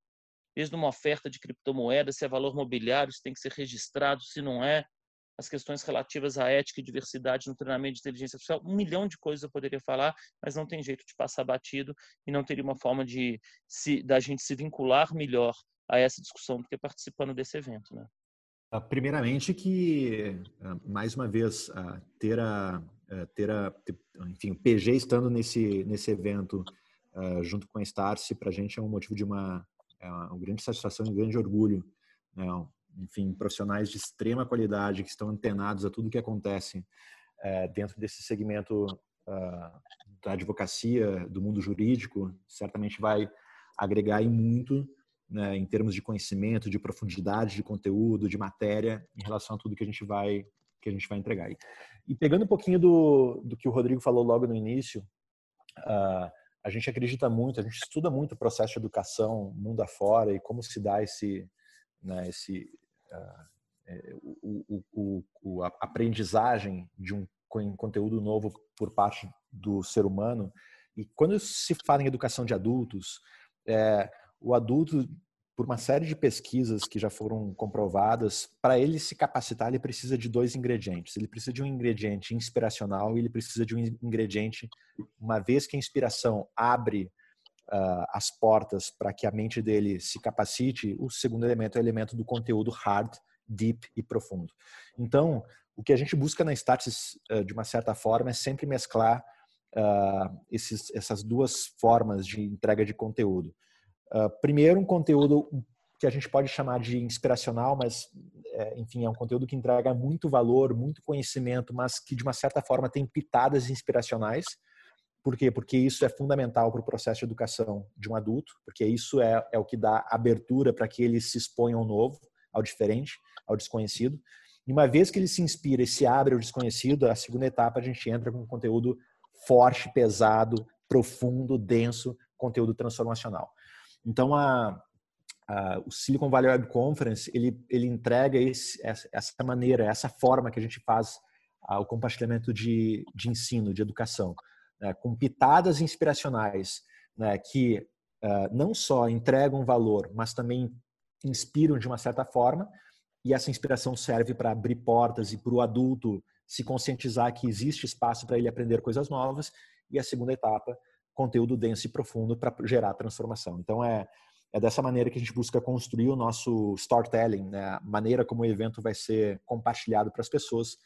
desde uma oferta de criptomoedas, se é valor mobiliário, se tem que ser registrado, se não é, as questões relativas à ética e diversidade no treinamento de inteligência artificial, um milhão de coisas eu poderia falar, mas não tem jeito de passar batido e não teria uma forma de se, da gente se vincular melhor a essa discussão do que participando desse evento, né? Ah, primeiramente que, ah, mais uma vez, ah, ter a, ter a, enfim, o PG estando nesse, nesse evento junto com a Starce, para a gente é um motivo de uma, é uma grande satisfação e um grande orgulho. Né? Enfim, profissionais de extrema qualidade que estão antenados a tudo que acontece é, dentro desse segmento uh, da advocacia, do mundo jurídico, certamente vai agregar muito né, em termos de conhecimento, de profundidade de conteúdo, de matéria, em relação a tudo que a gente vai que a gente vai entregar. E pegando um pouquinho do, do que o Rodrigo falou logo no início, uh, a gente acredita muito, a gente estuda muito o processo de educação mundo afora e como se dá esse, né, esse, é, o, o, o, a aprendizagem de um conteúdo novo por parte do ser humano. E quando se fala em educação de adultos, é, o adulto, por uma série de pesquisas que já foram comprovadas, para ele se capacitar, ele precisa de dois ingredientes. Ele precisa de um ingrediente inspiracional e ele precisa de um ingrediente, uma vez que a inspiração abre uh, as portas para que a mente dele se capacite, o segundo elemento é o elemento do conteúdo hard, deep e profundo. Então, o que a gente busca na Starts, uh, de uma certa forma, é sempre mesclar uh, esses, essas duas formas de entrega de conteúdo. Primeiro, um conteúdo que a gente pode chamar de inspiracional, mas, é, enfim, é um conteúdo que entrega muito valor, muito conhecimento, mas que, de uma certa forma, tem pitadas inspiracionais. Por quê? Porque isso é fundamental para o processo de educação de um adulto, porque isso é, é o que dá abertura para que ele se exponha ao novo, ao diferente, ao desconhecido. E uma vez que ele se inspira e se abre ao desconhecido, a segunda etapa a gente entra com um conteúdo forte, pesado, profundo, denso, conteúdo transformacional. Então, a, a, o Silicon Valley Web Conference, ele, ele entrega esse, essa, essa, maneira, essa forma que a gente faz a, o compartilhamento de, de ensino, de educação, né, com pitadas inspiracionais, né, que uh, não só entregam valor, mas também inspiram de uma certa forma, e essa inspiração serve para abrir portas e para o adulto se conscientizar que existe espaço para ele aprender coisas novas. E a segunda etapa, conteúdo denso e profundo para gerar transformação. Então, é, é dessa maneira que a gente busca construir o nosso storytelling, né? a maneira como o evento vai ser compartilhado para as pessoas,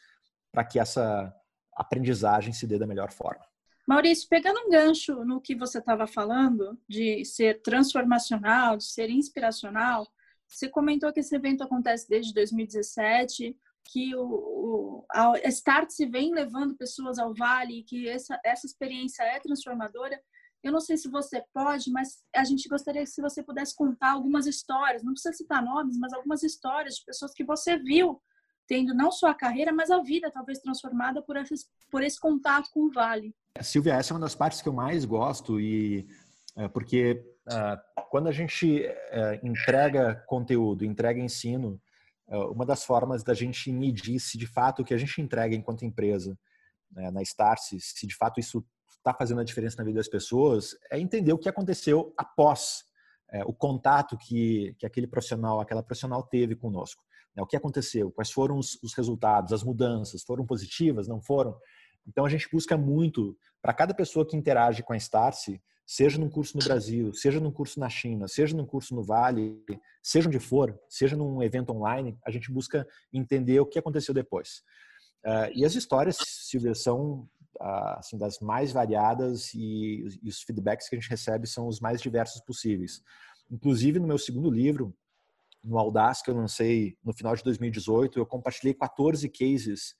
para que essa aprendizagem se dê da melhor forma. Maurício, pegando um gancho no que você estava falando, de ser transformacional, de ser inspiracional, você comentou que esse evento acontece desde 2017, que o, o, a Start se vem levando pessoas ao Vale, que essa, essa experiência é transformadora. Eu não sei se você pode, mas a gente gostaria se você pudesse contar algumas histórias, não precisa citar nomes, mas algumas histórias de pessoas que você viu tendo não só a carreira, mas a vida talvez transformada por, esses, por esse contato com o Vale. Silvia, essa é uma das partes que eu mais gosto e é, porque ah, quando a gente é, entrega conteúdo, entrega ensino, é, uma das formas da gente medir se de fato o que a gente entrega enquanto empresa né, na Starse, se de fato isso está fazendo a diferença na vida das pessoas, é entender o que aconteceu após é, o contato que, que aquele profissional, aquela profissional teve conosco. Né, o que aconteceu, quais foram os, os resultados, as mudanças, foram positivas, não foram? Então a gente busca muito, para cada pessoa que interage com a Starse, seja num curso no Brasil, seja num curso na China, seja num curso no Vale, seja onde for, seja num evento online, a gente busca entender o que aconteceu depois. Uh, e as histórias, Silvia, são uh, assim, das mais variadas e, os feedbacks que a gente recebe são os mais diversos possíveis. Inclusive, no meu segundo livro, no Audaz, que eu lancei no final de 2018, eu compartilhei 14 cases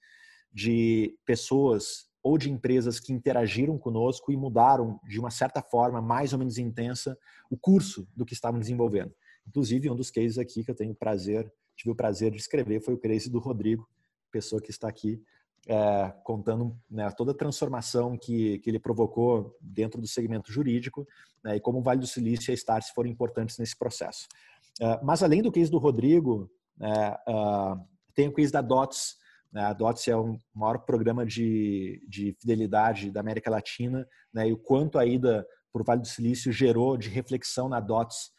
de pessoas ou de empresas que interagiram conosco e mudaram de uma certa forma mais ou menos intensa o curso do que estavam desenvolvendo. Inclusive, um dos cases aqui que eu tenho prazer, tive o prazer de escrever foi o case do Rodrigo, pessoa que está aqui é, contando né, toda a transformação que, que ele provocou dentro do segmento jurídico né, e como o Vale do Silício e a Stars foram importantes nesse processo. É, mas além do case do Rodrigo, é, tem o case da DOTS, né? A DOTS é o maior programa de, de fidelidade da América Latina, né? e o quanto a ida por Vale do Silício gerou de reflexão na DOTS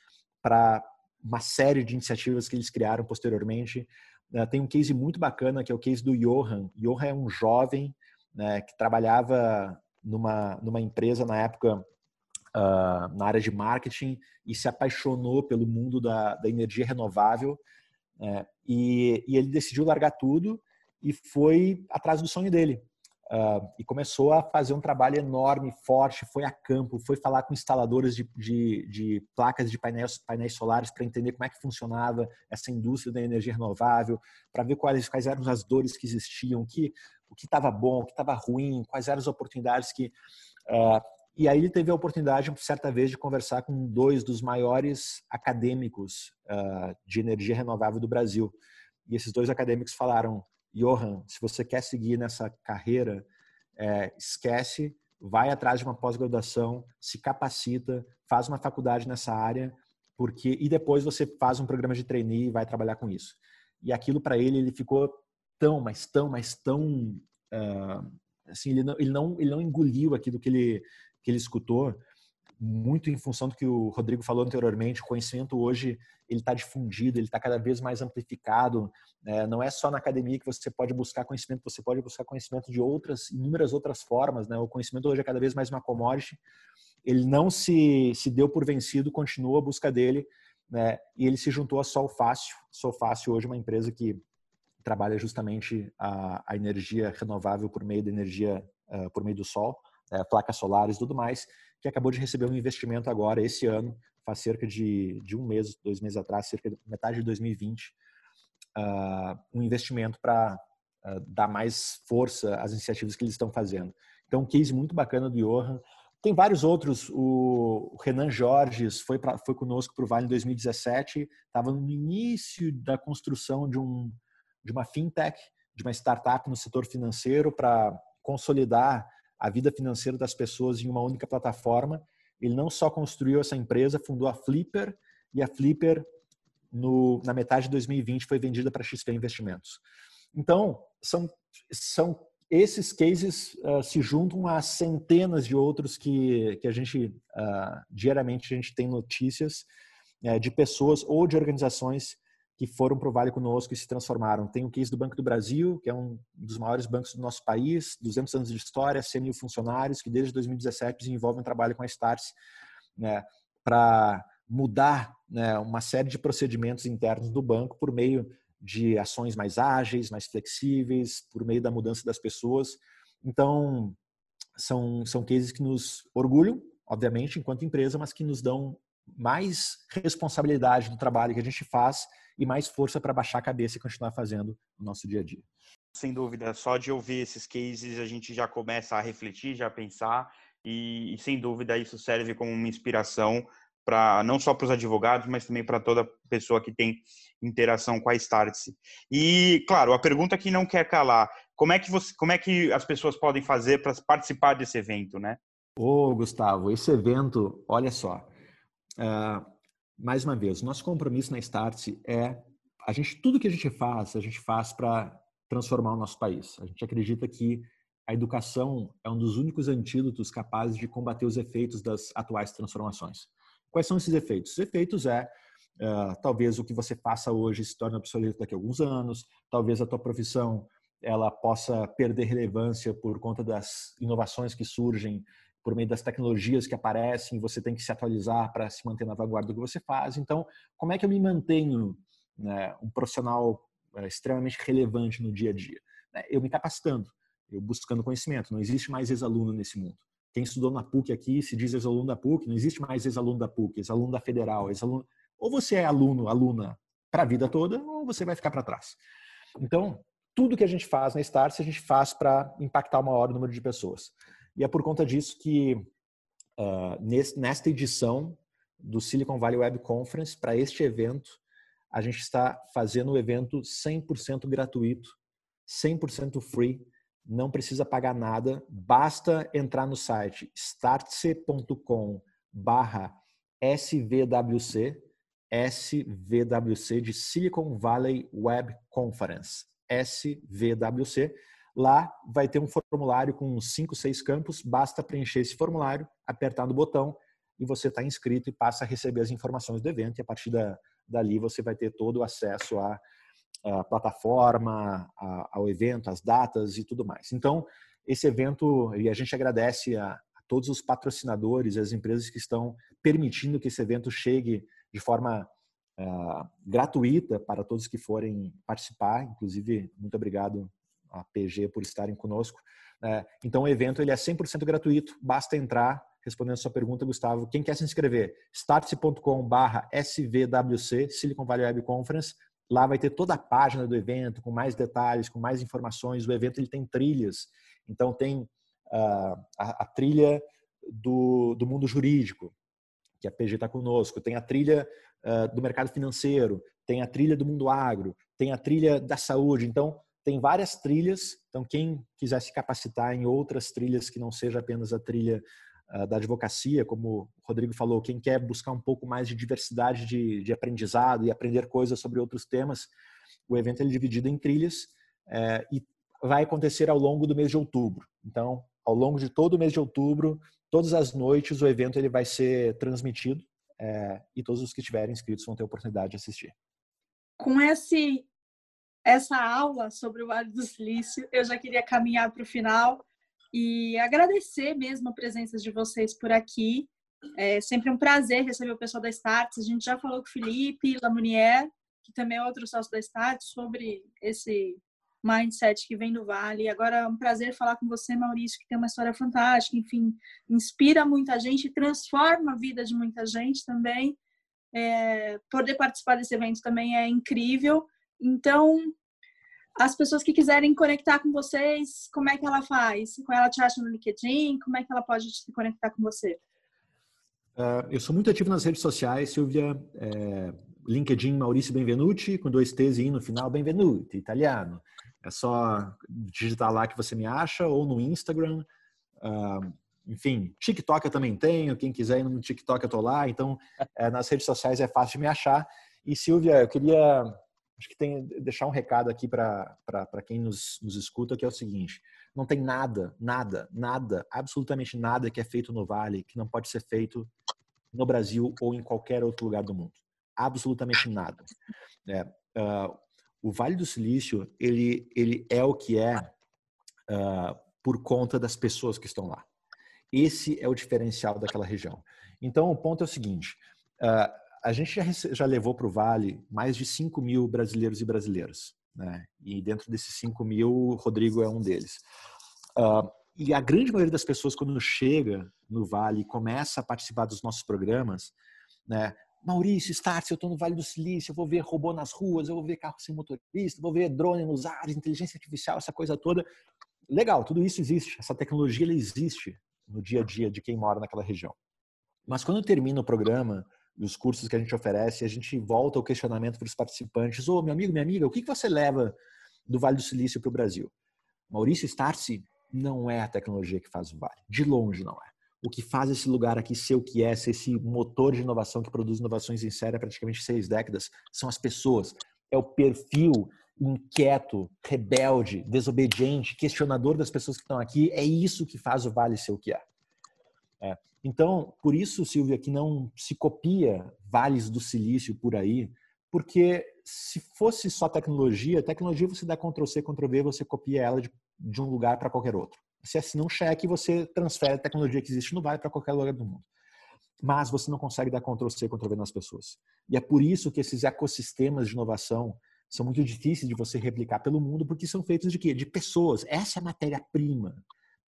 para uma série de iniciativas que eles criaram posteriormente. Né? Tem um case muito bacana que é o case do Johan. Johan é um jovem né, que trabalhava numa, numa empresa na época uh, na área de marketing e se apaixonou pelo mundo da, da energia renovável. Né? E, e ele decidiu largar tudo e foi atrás do sonho dele. Uh, e começou a fazer um trabalho enorme, forte, foi a campo, foi falar com instaladores de, de, de placas de painéis, painéis solares para entender como é que funcionava essa indústria da energia renovável, para ver quais, quais eram as dores que existiam, que, o que estava bom, o que estava ruim, quais eram as oportunidades que... Uh, e aí ele teve a oportunidade, certa vez, de conversar com dois dos maiores acadêmicos uh, de energia renovável do Brasil. E esses dois acadêmicos falaram, Johan, se você quer seguir nessa carreira, é, esquece, vai atrás de uma pós-graduação, se capacita, faz uma faculdade nessa área, porque e depois você faz um programa de trainee e vai trabalhar com isso. E aquilo para ele ele ficou tão, mas tão, mas tão uh, assim ele não, ele não ele não engoliu aquilo que ele que ele escutou muito em função do que o Rodrigo falou anteriormente, o conhecimento hoje ele está difundido, ele está cada vez mais amplificado. É, não é só na academia que você pode buscar conhecimento, você pode buscar conhecimento de outras, inúmeras outras formas. Né? O conhecimento hoje é cada vez mais uma commodity. Ele não se, se deu por vencido, continua a busca dele, né? e ele se juntou a Sol Fácil. Sol Fácil hoje é uma empresa que trabalha justamente a, a energia renovável por meio da energia uh, por meio do sol é, placas solares e tudo mais, que acabou de receber um investimento agora, esse ano, faz cerca de, de um mês, dois meses atrás, cerca de metade de 2020, uh, ah, um investimento para uh, ah, dar mais força às iniciativas que eles estão fazendo. Então, um case muito bacana do Johan. Tem vários outros. O Renan Jorges foi, pra, foi conosco para o Vale em 2017, estava no início da construção de, um, de uma fintech, de uma startup no setor financeiro para consolidar a vida financeira das pessoas em uma única plataforma. Ele não só construiu essa empresa, fundou a Flipper e a Flipper no, na metade de 2020 foi vendida para XP Investimentos. Então, são, são esses cases uh, se juntam a centenas de outros que, que a gente, uh, diariamente, a gente tem notícias uh, de pessoas ou de organizações que foram para o Vale conosco e se transformaram. Tem o case do Banco do Brasil, que é um dos maiores bancos do nosso país, 200 anos de história, 100 mil funcionários, que desde 2017 desenvolvem um trabalho com a Starts né, para mudar né, uma série de procedimentos internos do banco por meio de ações mais ágeis, mais flexíveis, por meio da mudança das pessoas. Então, são, são cases que nos orgulham, obviamente, enquanto empresa, mas que nos dão mais responsabilidade do trabalho que a gente faz e mais força para baixar a cabeça e continuar fazendo o nosso dia a dia. Sem dúvida, só de ouvir esses cases a gente já começa a refletir, já a pensar e, e sem dúvida isso serve como uma inspiração para não só para os advogados, mas também para toda pessoa que tem interação com a Startse. E, claro, a pergunta que não quer calar, como é que você, como é que as pessoas podem fazer para participar desse evento, né? Ô, Gustavo, esse evento, olha só, uh, mais uma vez, nosso compromisso na Startse é a gente tudo que a gente faz, a gente faz para transformar o nosso país. A gente acredita que a educação é um dos únicos antídotos capazes de combater os efeitos das atuais transformações. Quais são esses efeitos? Os efeitos é uh, talvez o que você faça hoje se torne obsoleto daqui a alguns anos, talvez a tua profissão ela possa perder relevância por conta das inovações que surgem por meio das tecnologias que aparecem, você tem que se atualizar para se manter na vanguarda do que você faz. Então, como é que eu me mantenho né, um profissional uh, extremamente relevante no dia a dia? Né, eu me capacitando, eu buscando conhecimento. Não existe mais ex-aluno nesse mundo. Quem estudou na PUC aqui se diz ex-aluno da PUC, não existe mais ex-aluno da PUC, ex-aluno da Federal, ex-aluno. Ou você é aluno, aluna para a vida toda, ou você vai ficar para trás. Então, tudo que a gente faz na Starts, a gente faz para impactar o maior número de pessoas. E é por conta disso que, uh, nesta edição do Silicon Valley Web Conference, para este evento, a gente está fazendo o evento 100% gratuito, 100% free, não precisa pagar nada, basta entrar no site startse.com barra SVWC, SVWC de Silicon Valley Web Conference, SVWC. Lá vai ter um formulário com cinco, seis campos, basta preencher esse formulário, apertar no botão e você está inscrito e passa a receber as informações do evento e a partir da, dali você vai ter todo o acesso a a plataforma, a, ao evento, as datas e tudo mais. Então, esse evento, e a gente agradece a, a todos os patrocinadores e as empresas que estão permitindo que esse evento chegue de forma uh, gratuita para todos que forem participar. Inclusive, muito obrigado a PG por estarem conosco. Uh, então, o evento ele é 100% gratuito, basta entrar. Respondendo a sua pergunta, Gustavo, quem quer se inscrever? startse.com/svwc Silicon Valley Web Conference Lá vai ter toda a página do evento, com mais detalhes, com mais informações. O evento ele tem trilhas. Então, tem uh, a, a, trilha do, do mundo jurídico, que a PG está conosco. Tem a trilha uh, do mercado financeiro. Tem a trilha do mundo agro. Tem a trilha da saúde. Então, tem várias trilhas. Então, quem quiser se capacitar em outras trilhas que não seja apenas a trilha ah, da advocacia, como o Rodrigo falou, quem quer buscar um pouco mais de diversidade de, de aprendizado e aprender coisas sobre outros temas, o evento é dividido em trilhas é, e vai acontecer ao longo do mês de outubro. Então, ao longo de todo o mês de outubro, todas as noites, o evento ele vai ser transmitido é, e todos os que estiverem inscritos vão ter a oportunidade de assistir. Com esse, essa aula sobre o Vale do Silício, eu já queria caminhar para o final e agradecer mesmo a presença de vocês por aqui. É sempre um prazer receber o pessoal da Starts. A gente já falou com o Felipe Lamounier, que também é outro sócio da Starts, sobre esse mindset que vem do Vale. Agora é um prazer falar com você, Maurício, que tem uma história fantástica, enfim, inspira muita gente, transforma a vida de muita gente também. É, poder participar desse evento também é incrível. Então, as pessoas que quiserem conectar com vocês, como é que ela faz? Como ela te acha no LinkedIn? Como é que ela pode se conectar com você? Uh, eu sou muito ativo nas redes sociais, Silvia. É, LinkedIn Maurício Benvenuti, com dois T's e I no final, Benvenuti, italiano. É só digitar lá que você me acha, ou no Instagram. Uh, enfim, TikTok eu também tenho. Quem quiser ir no TikTok eu tô lá. Então, é, nas redes sociais é fácil de me achar. E Silvia, eu queria acho que tem deixar um recado aqui para quem nos, nos escuta, que é o seguinte: não tem nada, nada, nada, absolutamente nada que é feito no Vale que não pode ser feito no Brasil ou em qualquer outro lugar do mundo. Absolutamente nada. É, uh, o Vale do Silício ele, ele é o que é uh, por conta das pessoas que estão lá. Esse é o diferencial daquela região. Então, o ponto é o seguinte: uh, a gente já, já levou para o Vale mais de 5 mil brasileiros e brasileiras. Né? E dentro desses 5 mil, o Rodrigo é um deles. Uh, e a grande maioria das pessoas, quando chega no Vale e começa a participar dos nossos programas, né? Maurício, Start, eu estou no Vale do Silício, eu vou ver robô nas ruas, eu vou ver carro sem motorista, vou ver drone nos ares, inteligência artificial, essa coisa toda. Legal, tudo isso existe, essa tecnologia existe no dia a dia de quem mora naquela região. Mas quando termina o programa, os cursos que a gente oferece, a gente volta ao questionamento para os participantes: Ô, oh, meu amigo, minha amiga, o que você leva do Vale do Silício para o Brasil? Maurício Starci não é a tecnologia que faz o Vale, de longe não é. O que faz esse lugar aqui ser o que é, ser esse motor de inovação que produz inovações em série há praticamente seis décadas, são as pessoas. É o perfil inquieto, rebelde, desobediente, questionador das pessoas que estão aqui. É isso que faz o Vale ser o que é. é. Então, por isso, Silvia, que não se copia vales do silício por aí, porque se fosse só tecnologia, tecnologia você dá Ctrl C, Ctrl V, você copia ela de, de um lugar para qualquer outro. Se assinar um cheque, você transfere a tecnologia que existe no Vale para qualquer lugar do mundo. Mas você não consegue dar Ctrl C, Ctrl V nas pessoas. E é por isso que esses ecossistemas de inovação são muito difíceis de você replicar pelo mundo, porque são feitos de quê? De pessoas. Essa é a matéria-prima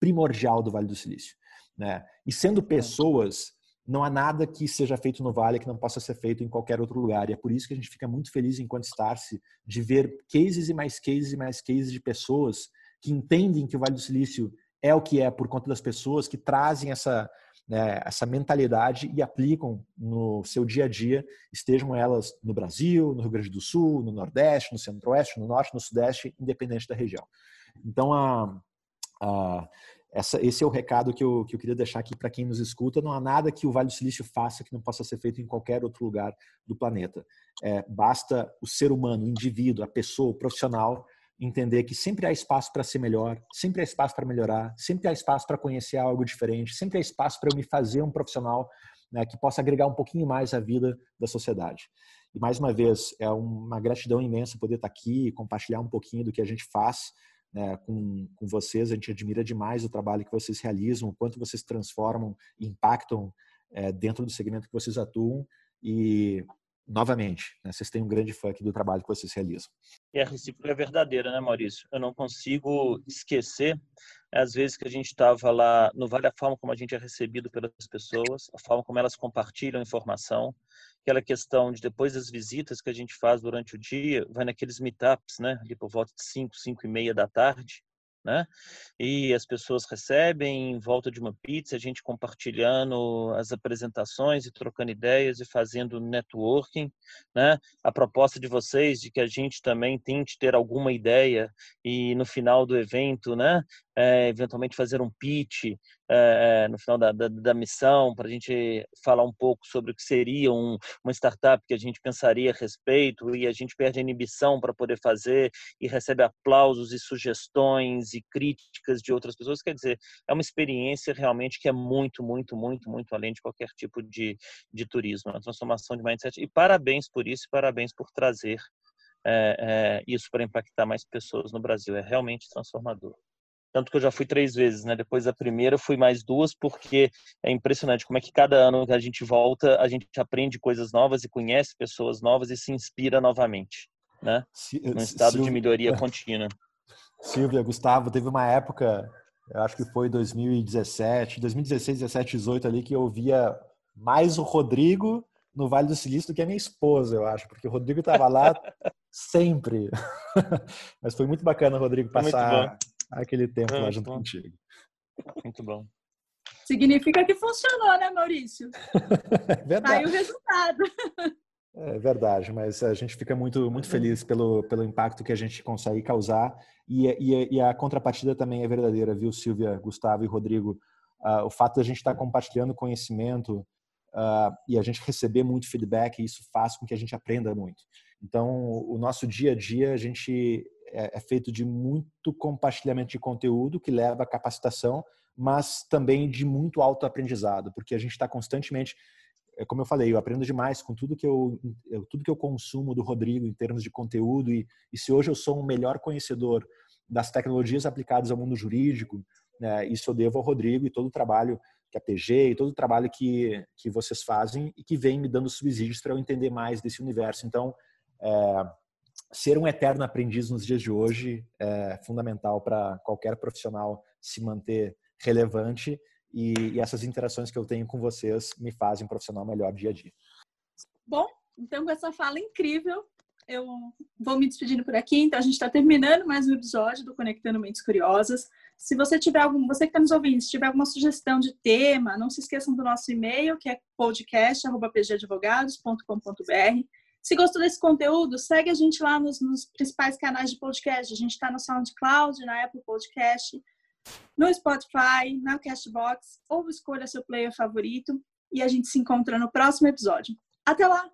primordial do Vale do Silício. Né? E sendo pessoas, não há nada que seja feito no Vale que não possa ser feito em qualquer outro lugar. E é por isso que a gente fica muito feliz enquanto Starse de ver cases e mais cases e mais cases de pessoas que entendem que o Vale do Silício é o que é por conta das pessoas que trazem essa né, essa mentalidade e aplicam no seu dia a dia, estejam elas no Brasil, no Rio Grande do Sul, no Nordeste, no Centro-Oeste, no Norte, no Sudeste, independente da região. Então, a, a, essa, esse é o recado que eu, que eu queria deixar aqui para quem nos escuta. Não há nada que o Vale do Silício faça que não possa ser feito em qualquer outro lugar do planeta. É, basta o ser humano, o indivíduo, a pessoa, o profissional, entender que sempre há espaço para ser melhor, sempre há espaço para melhorar, sempre há espaço para conhecer algo diferente, sempre há espaço para eu me fazer um profissional né, que possa agregar um pouquinho mais à vida da sociedade. E mais uma vez, é uma gratidão imensa poder estar aqui e compartilhar um pouquinho do que a gente faz né, com, com vocês. A gente admira demais o trabalho que vocês realizam, o quanto vocês transformam impactam é, dentro do segmento que vocês atuam. E, novamente, né, vocês têm um grande fã aqui do trabalho que vocês realizam. E a recíproca é verdadeira, né, Maurício? Eu não consigo esquecer, às vezes que a gente estava lá, no Vale, a forma como a gente é recebido pelas pessoas, a forma como elas compartilham informação, aquela questão de depois das visitas que a gente faz durante o dia, vai naqueles meetups, né, ali por volta de 5, 5 e meia da tarde, né? E as pessoas recebem em volta de uma pizza, a gente compartilhando as apresentações e trocando ideias e fazendo networking, né? A proposta de vocês de que a gente também tente ter alguma ideia e no final do evento, né? É, eventualmente fazer um pitch é, no final da, da, da missão para a gente falar um pouco sobre o que seria um, uma startup que a gente pensaria a respeito e a gente perde a inibição para poder fazer e recebe aplausos e sugestões e críticas de outras pessoas. Quer dizer, é uma experiência realmente que é muito, muito, muito, muito além de qualquer tipo de, de turismo, uma transformação de mindset. E parabéns por isso, parabéns por trazer é, é, isso para impactar mais pessoas no Brasil. É realmente transformador. Tanto que eu já fui três vezes, né? Depois da primeira, fui mais duas, porque é impressionante como é que cada ano que a gente volta, a gente aprende coisas novas e conhece pessoas novas e se inspira novamente, né? Num estado de melhoria (laughs) contínua. Silvia, Gustavo, teve uma época, eu acho que foi 2017, 2016, 17, 18 ali, que eu via mais o Rodrigo no Vale do Silício do que a minha esposa, eu acho, porque o Rodrigo estava lá (laughs) sempre. (laughs) Mas foi muito bacana, Rodrigo, passar aquele tempo lá junto bom. contigo. Muito bom. Significa que funcionou, né, Maurício? É (laughs) verdade. Aí o resultado. É verdade, mas a gente fica muito, muito feliz pelo, pelo impacto que a gente consegue causar e, e, e a contrapartida também é verdadeira, viu, Silvia, Gustavo e Rodrigo? Uh, o fato de a gente estar tá compartilhando conhecimento uh, e a gente receber muito feedback, isso faz com que a gente aprenda muito. Então, o nosso dia a dia, a gente é, é feito de muito compartilhamento de conteúdo que leva à capacitação, mas também de muito autoaprendizado, porque a gente está constantemente é como eu falei, eu aprendo demais com tudo que eu, tudo que eu consumo do Rodrigo em termos de conteúdo e, e se hoje eu sou um melhor conhecedor das tecnologias aplicadas ao mundo jurídico, né, isso eu devo ao Rodrigo e todo o trabalho que a PG e todo o trabalho que, que vocês fazem e que vem me dando subsídios para eu entender mais desse universo. Então, é, ser um eterno aprendiz nos dias de hoje é fundamental para qualquer profissional se manter relevante e, e, essas interações que eu tenho com vocês me fazem um profissional melhor dia a dia. Bom, então com essa fala incrível, eu vou me despedindo por aqui. Então a gente está terminando mais um episódio do Conectando Mentes Curiosas. Se você tiver algum, você que está nos ouvindo, se tiver alguma sugestão de tema, não se esqueçam do nosso e-mail, que é podcast@pgadvogados.com.br. Se gostou desse conteúdo, segue a gente lá nos, nos principais canais de podcast. A gente está no SoundCloud, na Apple Podcast, no Spotify, na Cashbox, ou escolha seu player favorito. E a gente se encontra no próximo episódio. Até lá!